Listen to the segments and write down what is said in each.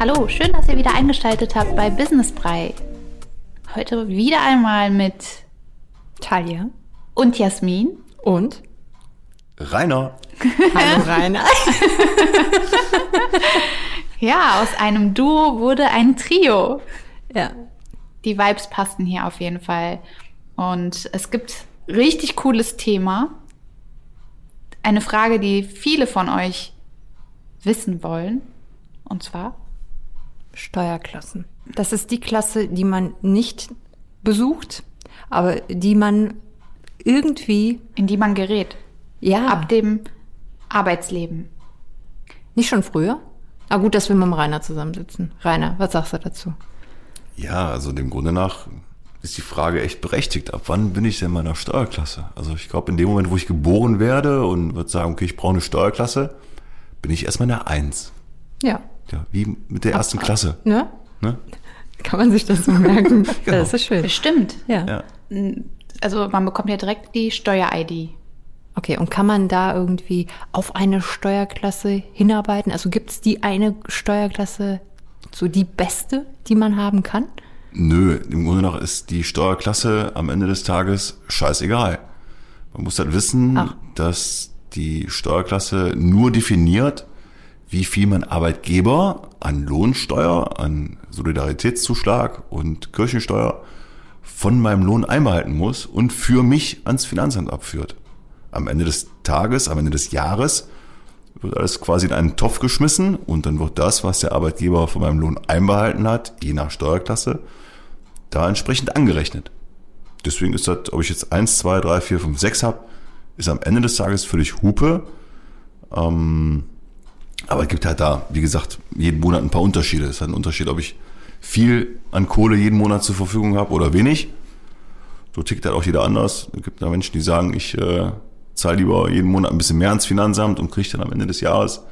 Hallo, schön, dass ihr wieder eingeschaltet habt bei Business Brei. Heute wieder einmal mit Talia. und Jasmin. Und? Rainer. Hallo Rainer. Ja, aus einem Duo wurde ein Trio. ja. Die Vibes passten hier auf jeden Fall. Und es gibt richtig cooles Thema. Eine Frage, die viele von euch wissen wollen. Und zwar, Steuerklassen. Das ist die Klasse, die man nicht besucht, aber die man irgendwie, in die man gerät. ja, Ab dem Arbeitsleben. nicht schon früher. Ah, gut, dass wir mit dem Rainer zusammensitzen. Rainer, was sagst du dazu? Ja, also dem Grunde nach ist die Frage echt berechtigt. Ab wann bin ich denn meiner Steuerklasse? Also ich glaube, in dem Moment, wo ich geboren werde und würde sagen, okay, ich brauche eine Steuerklasse, bin ich erstmal eine Eins. Ja. Ja, wie mit der ersten Klasse. Ne? Ne? Kann man sich das so merken? Genau. Das ist schön. Bestimmt. Ja. Ja. Also man bekommt ja direkt die Steuer-ID. Okay, und kann man da irgendwie auf eine Steuerklasse hinarbeiten? Also gibt es die eine Steuerklasse, so die beste, die man haben kann? Nö, im Grunde nach ist die Steuerklasse am Ende des Tages scheißegal. Man muss halt wissen, Ach. dass die Steuerklasse nur definiert, wie viel mein Arbeitgeber an Lohnsteuer, an Solidaritätszuschlag und Kirchensteuer von meinem Lohn einbehalten muss und für mich ans Finanzamt abführt. Am Ende des Tages, am Ende des Jahres wird alles quasi in einen Topf geschmissen und dann wird das, was der Arbeitgeber von meinem Lohn einbehalten hat, je nach Steuerklasse, da entsprechend angerechnet. Deswegen ist das, ob ich jetzt 1, 2, 3, 4, 5, 6 habe, ist am Ende des Tages völlig Hupe. Ähm, aber es gibt halt da, wie gesagt, jeden Monat ein paar Unterschiede. Es hat einen Unterschied, ob ich viel an Kohle jeden Monat zur Verfügung habe oder wenig. So tickt halt auch jeder anders. Es gibt da Menschen, die sagen, ich äh, zahle lieber jeden Monat ein bisschen mehr ans Finanzamt und kriege dann am Ende des Jahres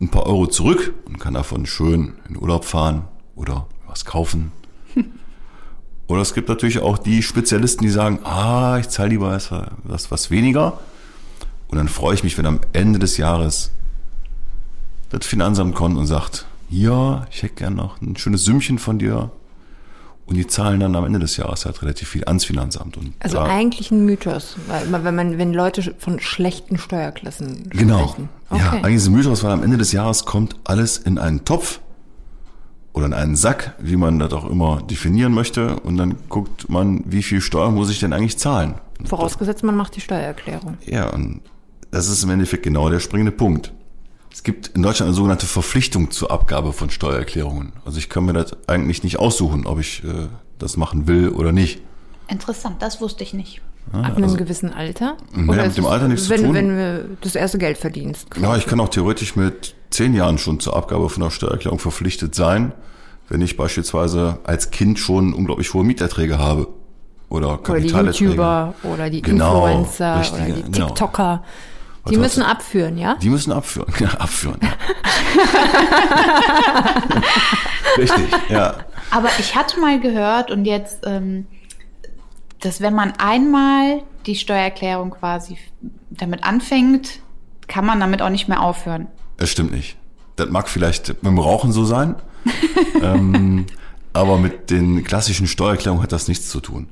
ein paar Euro zurück und kann davon schön in Urlaub fahren oder was kaufen. Oder es gibt natürlich auch die Spezialisten, die sagen, ah, ich zahle lieber was, was, weniger. Und dann freue ich mich, wenn am Ende des Jahres das Finanzamt kommt und sagt, ja, ich hätte gern noch ein schönes Sümmchen von dir. Und die zahlen dann am Ende des Jahres halt relativ viel ans Finanzamt. Und Also eigentlich ein Mythos, weil wenn man, wenn Leute von schlechten Steuerklassen Genau. sprechen. Ja, eigentlich ist ein Mythos, weil am Ende des Jahres kommt alles in einen Topf oder in einen Sack, wie man das auch immer definieren möchte. Und dann guckt man, wie viel Steuer muss ich denn eigentlich zahlen? Vorausgesetzt, man macht die Steuererklärung. Ja, und das ist im Endeffekt genau der springende Punkt. Es gibt in Deutschland eine sogenannte Verpflichtung zur Abgabe von Steuererklärungen. Also ich kann mir das eigentlich nicht aussuchen, ob ich äh, das machen will oder nicht. Interessant, das wusste ich nicht. Ab einem gewissen Alter? Ja, mit ist dem es, Alter nichts zu wenn, tun. Wenn du das erste Geld verdienst. Ja, ich kann auch theoretisch mit zehn Jahren schon zur Abgabe von der Steuererklärung verpflichtet sein, wenn ich beispielsweise als Kind schon unglaublich hohe Mieterträge habe. Oder Oder die Kapitalerträge. YouTuber oder die Genau, Influencer richtige, oder die genau. Die müssen abführen, ja? Die müssen abführen. Ja, abführen. Richtig, ja. Aber ich hatte mal gehört und jetzt, ähm, dass wenn man einmal die Steuererklärung quasi damit anfängt, kann man damit auch nicht mehr aufhören. Das stimmt nicht. Das mag vielleicht mit dem Rauchen so sein, ähm, aber mit den klassischen Steuererklärungen hat das nichts zu tun.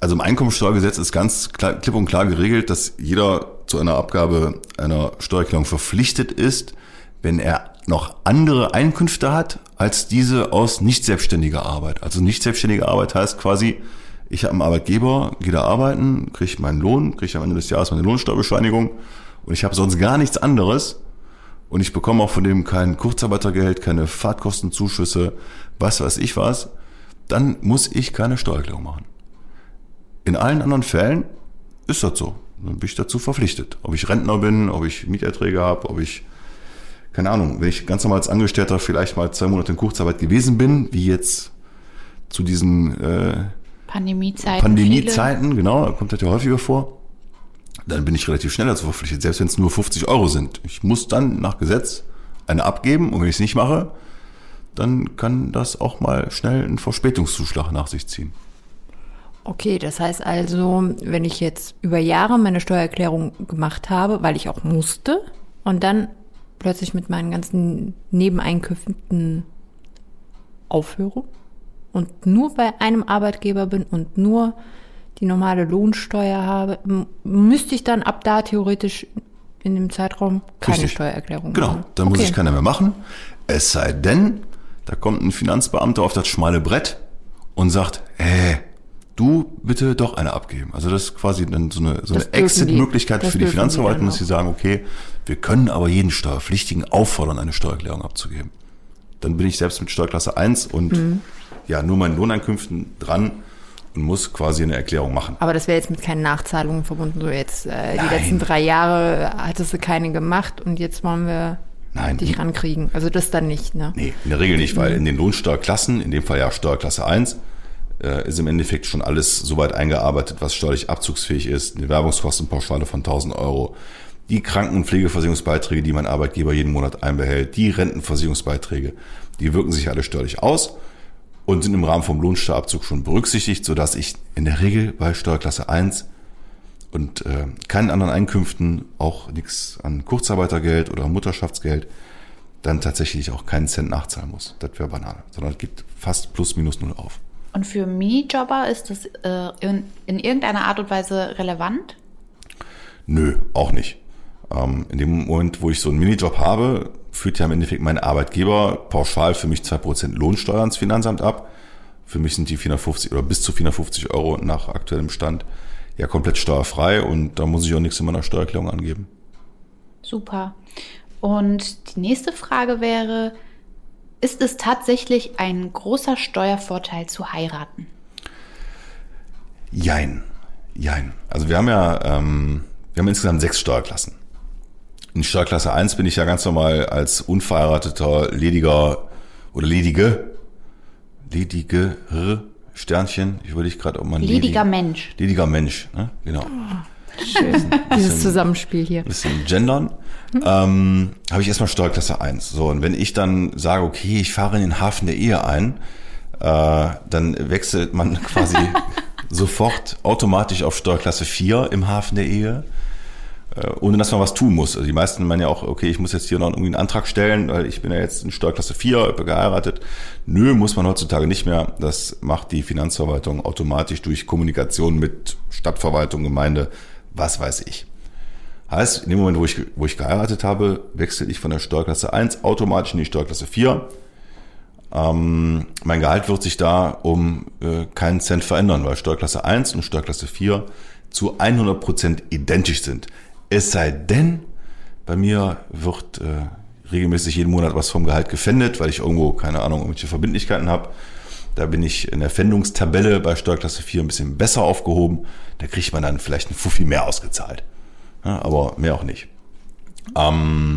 Also im Einkommensteuergesetz ist ganz klar, klipp und klar geregelt, dass jeder zu einer Abgabe einer Steuererklärung verpflichtet ist, wenn er noch andere Einkünfte hat als diese aus nicht selbstständiger Arbeit. Also nicht selbstständige Arbeit heißt quasi, ich habe einen Arbeitgeber, gehe da arbeiten, kriege meinen Lohn, kriege am Ende des Jahres meine Lohnsteuerbescheinigung und ich habe sonst gar nichts anderes und ich bekomme auch von dem kein Kurzarbeitergeld, keine Fahrtkostenzuschüsse, was weiß ich was, dann muss ich keine Steuererklärung machen. In allen anderen Fällen ist das so. Dann bin ich dazu verpflichtet. Ob ich Rentner bin, ob ich Mieterträge habe, ob ich, keine Ahnung, wenn ich ganz normal als Angestellter vielleicht mal zwei Monate in Kurzarbeit gewesen bin, wie jetzt zu diesen äh, Pandemiezeiten. Pandemiezeiten, genau, kommt das ja häufiger vor, dann bin ich relativ schnell dazu verpflichtet, selbst wenn es nur 50 Euro sind. Ich muss dann nach Gesetz eine abgeben und wenn ich es nicht mache, dann kann das auch mal schnell einen Verspätungszuschlag nach sich ziehen. Okay, das heißt also, wenn ich jetzt über Jahre meine Steuererklärung gemacht habe, weil ich auch musste, und dann plötzlich mit meinen ganzen Nebeneinkünften aufhöre und nur bei einem Arbeitgeber bin und nur die normale Lohnsteuer habe, müsste ich dann ab da theoretisch in dem Zeitraum keine Richtig. Steuererklärung Genau, machen. dann muss Okay. ich keiner mehr machen. Es sei denn, da kommt ein Finanzbeamter auf das schmale Brett und sagt, äh, du bitte doch eine abgeben. Also das ist quasi dann so eine, so Das eine Exit-Möglichkeit für die Finanzverwaltung, dass sie sagen, okay, wir können aber jeden Steuerpflichtigen auffordern, eine Steuererklärung abzugeben. Dann bin ich selbst mit Steuerklasse 1 und Mhm. ja, nur meinen Lohneinkünften dran und muss quasi eine Erklärung machen. Aber das wäre jetzt mit keinen Nachzahlungen verbunden. So jetzt äh, die Nein. letzten drei Jahre hattest du keine gemacht und jetzt wollen wir Nein. dich rankriegen. Also das dann nicht, ne? Nee, in der Regel nicht, weil in den Lohnsteuerklassen, in dem Fall ja Steuerklasse 1, äh, ist im Endeffekt schon alles so weit eingearbeitet, was steuerlich abzugsfähig ist. Eine Werbungskostenpauschale von 1000 Euro, die Kranken- und Pflegeversicherungsbeiträge, die mein Arbeitgeber jeden Monat einbehält, die Rentenversicherungsbeiträge, die wirken sich alle steuerlich aus und sind im Rahmen vom Lohnsteuerabzug schon berücksichtigt, sodass ich in der Regel bei Steuerklasse 1 und äh, keinen anderen Einkünften, auch nichts an Kurzarbeitergeld oder Mutterschaftsgeld, dann tatsächlich auch keinen Cent nachzahlen muss. Das wäre Banane. Sondern es gibt fast plus minus null auf. Und für Minijobber ist das äh, in, in irgendeiner Art und Weise relevant? Nö, auch nicht. Ähm, in dem Moment, wo ich so einen Minijob habe, führt ja im Endeffekt mein Arbeitgeber pauschal für mich 2% Lohnsteuer ans Finanzamt ab. Für mich sind die 450 oder bis zu 450 Euro nach aktuellem Stand ja komplett steuerfrei und da muss ich auch nichts in meiner Steuererklärung angeben. Super. Und die nächste Frage wäre, ist es tatsächlich ein großer Steuervorteil zu heiraten? Jein. Jein. Also wir haben ja, ähm, wir haben insgesamt sechs Steuerklassen. In Steuerklasse 1 bin ich ja ganz normal als unverheirateter, lediger oder ledige, ledige Sternchen, ich würde ich gerade, ob man Lediger ledig- Mensch. Lediger Mensch, ne? genau. Schön. Dieses Zusammenspiel hier. bisschen gendern, ähm, habe ich erstmal Steuerklasse 1. So, und wenn ich dann sage, okay, ich fahre in den Hafen der Ehe ein, äh, dann wechselt man quasi sofort automatisch auf Steuerklasse 4 im Hafen der Ehe, äh, ohne dass man was tun muss. Also die meisten meinen ja auch, okay, ich muss jetzt hier noch irgendwie einen Antrag stellen, weil ich bin ja jetzt in Steuerklasse 4, bin geheiratet. Nö, muss man heutzutage nicht mehr. Das macht die Finanzverwaltung automatisch durch Kommunikation mit Stadtverwaltung, Gemeinde, was weiß ich. Heißt, in dem Moment, wo ich, wo ich geheiratet habe, wechsle ich von der Steuerklasse 1 automatisch in die Steuerklasse 4. Ähm, mein Gehalt wird sich da um äh, keinen Cent verändern, weil Steuerklasse 1 und Steuerklasse 4 zu 100% identisch sind. Es sei denn, bei mir wird äh, regelmäßig jeden Monat was vom Gehalt gefändet, weil ich irgendwo, keine Ahnung, irgendwelche Verbindlichkeiten habe. Da bin ich in der Fändungstabelle bei Steuerklasse 4 ein bisschen besser aufgehoben. Da kriegt man dann vielleicht ein Fuffi mehr ausgezahlt. Ja, aber mehr auch nicht.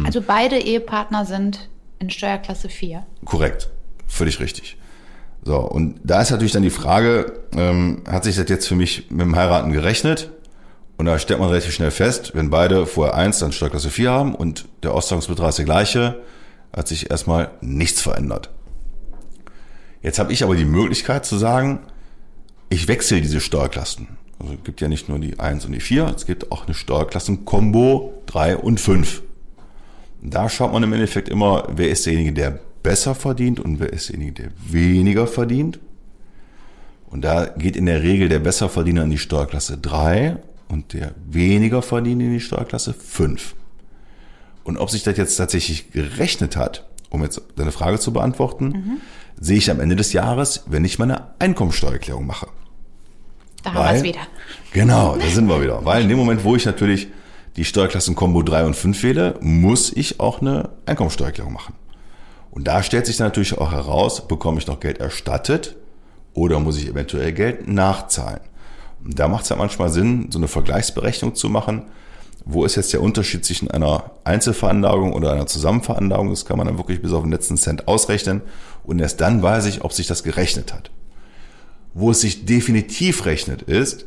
Also beide Ehepartner sind in Steuerklasse 4. Korrekt. Völlig richtig. So, und da ist natürlich dann die Frage, ähm, hat sich das jetzt für mich mit dem Heiraten gerechnet? Und da stellt man relativ schnell fest, wenn beide vorher 1, dann Steuerklasse 4 haben und der Auszahlungsbetrag ist der gleiche, hat sich erstmal nichts verändert. Jetzt habe ich aber die Möglichkeit zu sagen, ich wechsle diese Steuerklassen. Also es gibt ja nicht nur die 1 und die 4, es gibt auch eine Steuerklassen-Kombo 3 und 5. Da schaut man im Endeffekt immer, wer ist derjenige, der besser verdient und wer ist derjenige, der weniger verdient. Und da geht in der Regel der Besserverdiener in die Steuerklasse 3 und der weniger Verdiener in die Steuerklasse 5. Und ob sich das jetzt tatsächlich gerechnet hat, um jetzt deine Frage zu beantworten, sehe ich am Ende des Jahres, wenn ich meine Einkommensteuererklärung mache. Da haben wir es wieder. Genau, da sind wir wieder. Weil in dem Moment, wo ich natürlich die Steuerklassen Kombo 3 und 5 wähle, muss ich auch eine Einkommensteuererklärung machen. Und da stellt sich dann natürlich auch heraus, bekomme ich noch Geld erstattet oder muss ich eventuell Geld nachzahlen. Und da macht es ja manchmal Sinn, so eine Vergleichsberechnung zu machen. Wo ist jetzt der Unterschied zwischen einer Einzelveranlagung oder einer Zusammenveranlagung? Das kann man dann wirklich bis auf den letzten Cent ausrechnen. Und erst dann weiß ich, ob sich das gerechnet hat. Wo es sich definitiv rechnet, ist,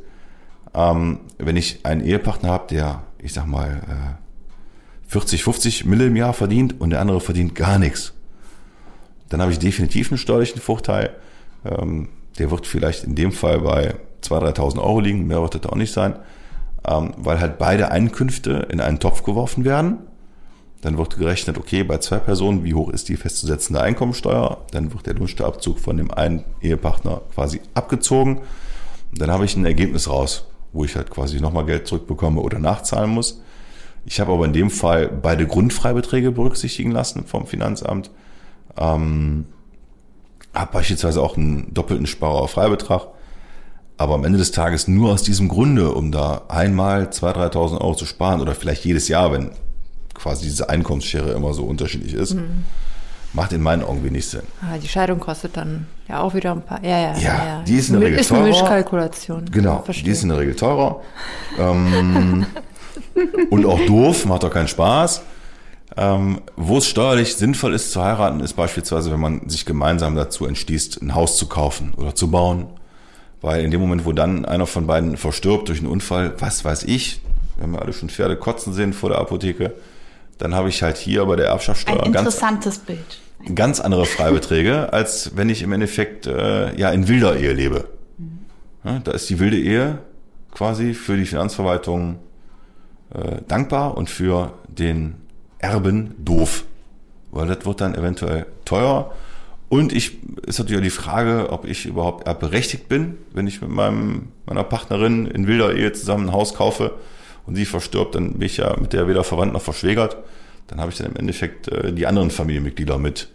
ähm, wenn ich einen Ehepartner habe, der, ich sag mal, äh, 40, 50 Mille im Jahr verdient und der andere verdient gar nichts. dann habe ich definitiv einen steuerlichen Vorteil. Ähm, der wird vielleicht in dem Fall bei 2.000, 3.000 Euro liegen, mehr wird das auch nicht sein, ähm, weil halt beide Einkünfte in einen Topf geworfen werden. Dann wird gerechnet, okay, bei zwei Personen, wie hoch ist die festzusetzende Einkommensteuer? Dann wird der Lohnsteuerabzug von dem einen Ehepartner quasi abgezogen. Und dann habe ich ein Ergebnis raus, wo ich halt quasi nochmal Geld zurückbekomme oder nachzahlen muss. Ich habe aber in dem Fall beide Grundfreibeträge berücksichtigen lassen vom Finanzamt. Ähm, habe beispielsweise auch einen doppelten Sparerfreibetrag. Aber am Ende des Tages nur aus diesem Grunde, um da einmal 2.000, 3.000 Euro zu sparen oder vielleicht jedes Jahr, wenn quasi diese Einkommensschere immer so unterschiedlich ist, mhm. macht in meinen Augen wenig Sinn. Ah, die Scheidung kostet dann ja auch wieder ein paar. Ja, ja, ja. ja. Die ist in der Regel teurer. Ist eine Mischkalkulation. Genau, die ist in der Regel teurer. ähm, und auch doof, macht auch keinen Spaß. Ähm, wo es steuerlich sinnvoll ist zu heiraten, ist beispielsweise, wenn man sich gemeinsam dazu entschließt, ein Haus zu kaufen oder zu bauen. Weil in dem Moment, wo dann einer von beiden verstirbt durch einen Unfall, was weiß ich, wenn wir alle schon Pferde kotzen sehen vor der Apotheke, dann habe ich halt hier bei der Erbschaftssteuer ein interessantes ganz, Bild. ganz andere Freibeträge, als wenn ich im Endeffekt äh, ja in wilder Ehe lebe. Mhm. Ja, da ist die wilde Ehe quasi für die Finanzverwaltung äh, dankbar und für den Erben doof, weil das wird dann eventuell teuer. Und ich ist natürlich auch die Frage, ob ich überhaupt erbberechtigt bin, wenn ich mit meinem, meiner Partnerin in wilder Ehe zusammen ein Haus kaufe und sie verstirbt, dann bin ich ja mit der weder verwandt noch verschwägert. Dann habe ich dann im Endeffekt äh, die anderen Familienmitglieder mit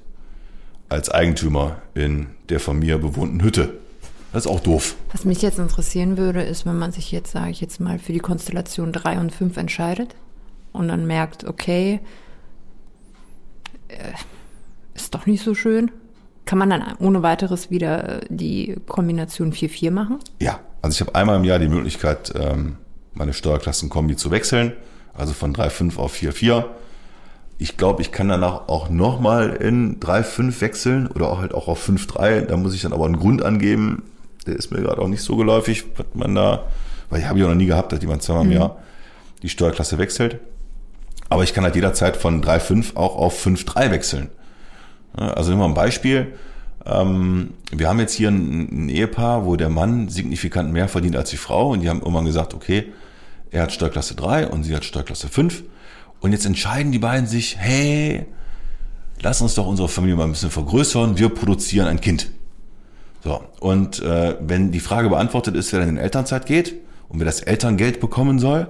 als Eigentümer in der von mir bewohnten Hütte. Das ist auch doof. Was mich jetzt interessieren würde, ist, wenn man sich jetzt, sage ich jetzt mal, für die Konstellation 3 und 5 entscheidet und dann merkt, okay, äh, ist doch nicht so schön. Kann man dann ohne weiteres wieder die Kombination 4-4 machen? Ja, also ich habe einmal im Jahr die Möglichkeit, ähm, meine Steuerklassenkombi zu wechseln, also von 3,5 auf 4,4. Ich glaube, ich kann danach auch nochmal in 3,5 wechseln oder auch halt auch auf 5,3. Da muss ich dann aber einen Grund angeben. Der ist mir gerade auch nicht so geläufig, was man da, weil ich habe ja noch nie gehabt, dass jemand zweimal im mhm. Jahr die Steuerklasse wechselt. Aber ich kann halt jederzeit von 3,5 auch auf 5,3 wechseln. Also nehmen wir ein Beispiel. Ähm, wir haben jetzt hier ein, Ehepaar, wo der Mann signifikant mehr verdient als die Frau. Und die haben irgendwann gesagt, okay, er hat Steuerklasse 3 und sie hat Steuerklasse 5 und jetzt entscheiden die beiden sich, hey, lass uns doch unsere Familie mal ein bisschen vergrößern, wir produzieren ein Kind. So, und äh, wenn die Frage beantwortet ist, wer dann in Elternzeit geht und wer das Elterngeld bekommen soll,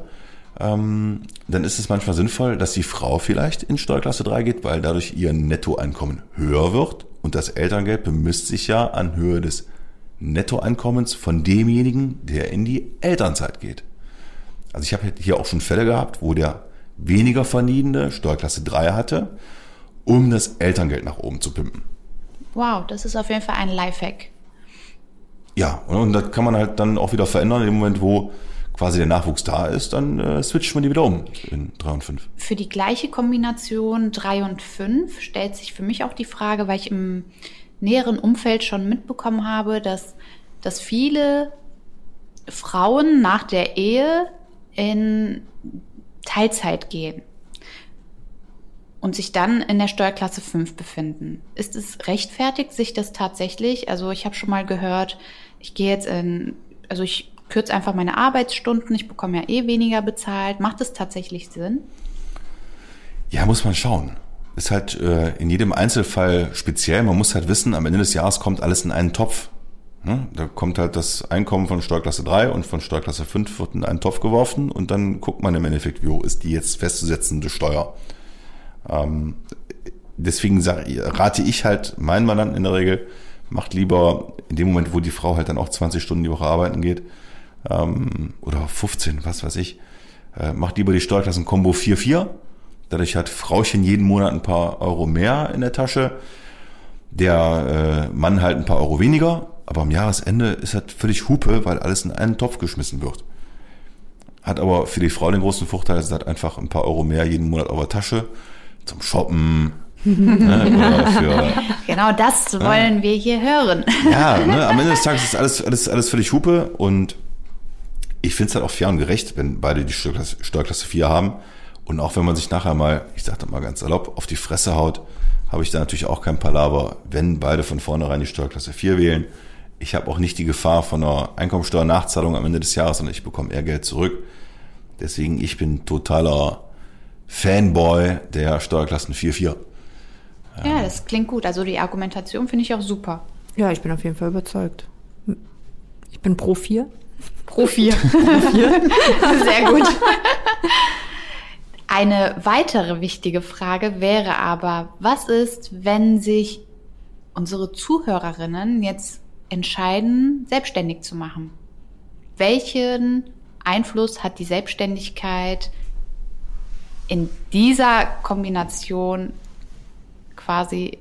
ähm, dann ist es manchmal sinnvoll, dass die Frau vielleicht in Steuerklasse 3 geht, weil dadurch ihr Nettoeinkommen höher wird und das Elterngeld bemisst sich ja an Höhe des Nettoeinkommens von demjenigen, der in die Elternzeit geht. Also ich habe hier auch schon Fälle gehabt, wo der weniger verdienende Steuerklasse 3 hatte, um das Elterngeld nach oben zu pimpen. Wow, das ist auf jeden Fall ein Lifehack. Ja, und das kann man halt dann auch wieder verändern in dem Moment, wo quasi der Nachwuchs da ist, dann äh, switcht man die wieder um in 3 und 5. Für die gleiche Kombination 3 und 5 stellt sich für mich auch die Frage, weil ich im näheren Umfeld schon mitbekommen habe, dass, dass viele Frauen nach der Ehe in Teilzeit gehen und sich dann in der Steuerklasse 5 befinden. Ist es rechtfertigt, sich das tatsächlich? Also ich habe schon mal gehört, ich gehe jetzt in, also ich kürze einfach meine Arbeitsstunden, ich bekomme ja eh weniger bezahlt. Macht es tatsächlich Sinn? Ja, muss man schauen. Ist halt äh, in jedem Einzelfall speziell. Man muss halt wissen, am Ende des Jahres kommt alles in einen Topf. Ne? Da kommt halt das Einkommen von Steuerklasse 3 und von Steuerklasse 5 wird in einen Topf geworfen und dann guckt man im Endeffekt, wie hoch ist die jetzt festzusetzende Steuer. Ähm, deswegen sag, rate ich halt meinen Mandanten in der Regel, macht lieber in dem Moment, wo die Frau halt dann auch 20 Stunden die Woche arbeiten geht, ähm, oder 15, was weiß ich, äh, macht lieber die Steuerklassen-Kombo 4-4. Dadurch hat Frauchen jeden Monat ein paar Euro mehr in der Tasche, der äh, Mann halt ein paar Euro weniger, aber am Jahresende ist halt völlig Hupe, weil alles in einen Topf geschmissen wird. Hat aber für die Frau den großen Vorteil, sie hat einfach ein paar Euro mehr jeden Monat auf der Tasche zum Shoppen, ne, für, genau das wollen wir hier hören. Ja, ne, am Ende des Tages ist alles, alles, alles völlig Hupe und ich finde es halt auch fair und gerecht, wenn beide die Steuerklasse, Steuerklasse 4 haben. Und auch wenn man sich nachher mal, ich sage mal ganz salopp, auf die Fresse haut, habe ich da natürlich auch kein Palaver, wenn beide von vornherein die Steuerklasse 4 wählen. Ich habe auch nicht die Gefahr von einer Einkommensteuernachzahlung am Ende des Jahres, sondern ich bekomme eher Geld zurück. Deswegen, ich bin totaler Fanboy der Steuerklassen 4-4. Ja, das klingt gut. Also die Argumentation finde ich auch super. Ja, ich bin auf jeden Fall überzeugt. Ich bin pro 4. Pro 4. Sehr gut. Eine weitere wichtige Frage wäre aber, was ist, wenn sich unsere Zuhörerinnen jetzt entscheiden, selbstständig zu machen? Welchen Einfluss hat die Selbstständigkeit in dieser Kombination quasi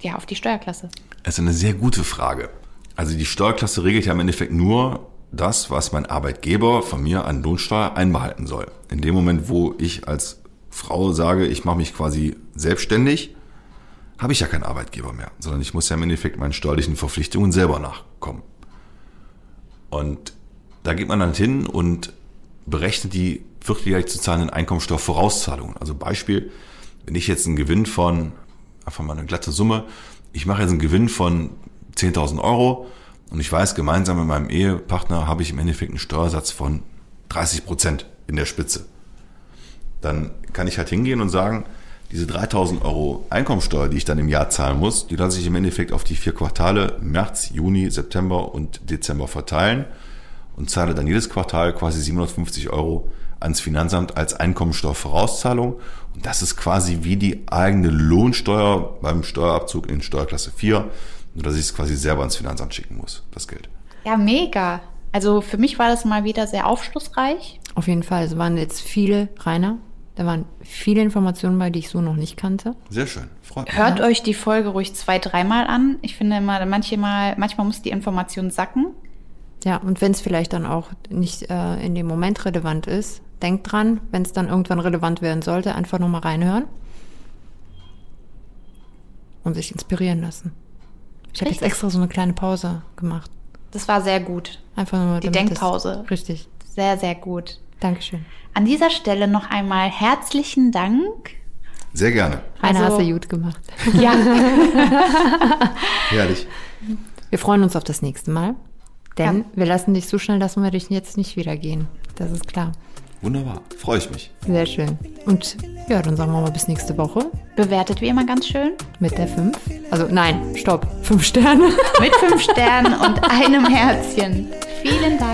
ja, auf die Steuerklasse? Das ist eine sehr gute Frage. Also die Steuerklasse regelt ja im Endeffekt nur das, was mein Arbeitgeber von mir an Lohnsteuer einbehalten soll. In dem Moment, wo ich als Frau sage, ich mache mich quasi selbstständig, habe ich ja keinen Arbeitgeber mehr, sondern ich muss ja im Endeffekt meinen steuerlichen Verpflichtungen selber nachkommen. Und da geht man dann hin und berechnet die vierteljährlich zu zahlenden Einkommensteuervorauszahlungen. Also Beispiel, wenn ich jetzt einen Gewinn von, einfach mal eine glatte Summe, ich mache jetzt einen Gewinn von 10.000 Euro und ich weiß, gemeinsam mit meinem Ehepartner habe ich im Endeffekt einen Steuersatz von 30 Prozent in der Spitze. Dann kann ich halt hingehen und sagen, diese 3000 Euro Einkommensteuer, die ich dann im Jahr zahlen muss, die lasse ich im Endeffekt auf die vier Quartale März, Juni, September und Dezember verteilen und zahle dann jedes Quartal quasi 750 Euro ans Finanzamt als Einkommensteuervorauszahlung. Und das ist quasi wie die eigene Lohnsteuer beim Steuerabzug in Steuerklasse 4, nur dass ich es quasi selber ans Finanzamt schicken muss, das Geld. Ja, mega. Also für mich war das mal wieder sehr aufschlussreich. Auf jeden Fall. Es waren jetzt viele, Rainer, da waren viele Informationen bei, die ich so noch nicht kannte. Sehr schön. Freut mich. Hört euch die Folge ruhig zwei, dreimal an. Ich finde immer, manchmal, manchmal muss die Information sacken. Ja, und wenn es vielleicht dann auch nicht äh, in dem Moment relevant ist, denkt dran, wenn es dann irgendwann relevant werden sollte, einfach nochmal reinhören und sich inspirieren lassen. Ich habe jetzt extra so eine kleine Pause gemacht. Das war sehr gut. Einfach nur Die Denkpause. Richtig. Sehr, sehr gut. Dankeschön. An dieser Stelle noch einmal herzlichen Dank. Sehr gerne. Rainer, Also- hast du gut gemacht. Ja, Herrlich. Wir freuen uns auf das nächste Mal. Denn Ja. wir lassen dich so schnell, lassen wir dich jetzt nicht wieder gehen. Das ist klar. Wunderbar. Freue ich mich. Sehr schön. Und ja, dann sagen wir mal bis nächste Woche bewertet wie immer ganz schön. mit der 5. Also nein, stopp. 5 Sterne. Mit fünf Sternen und einem Herzchen. Vielen Dank.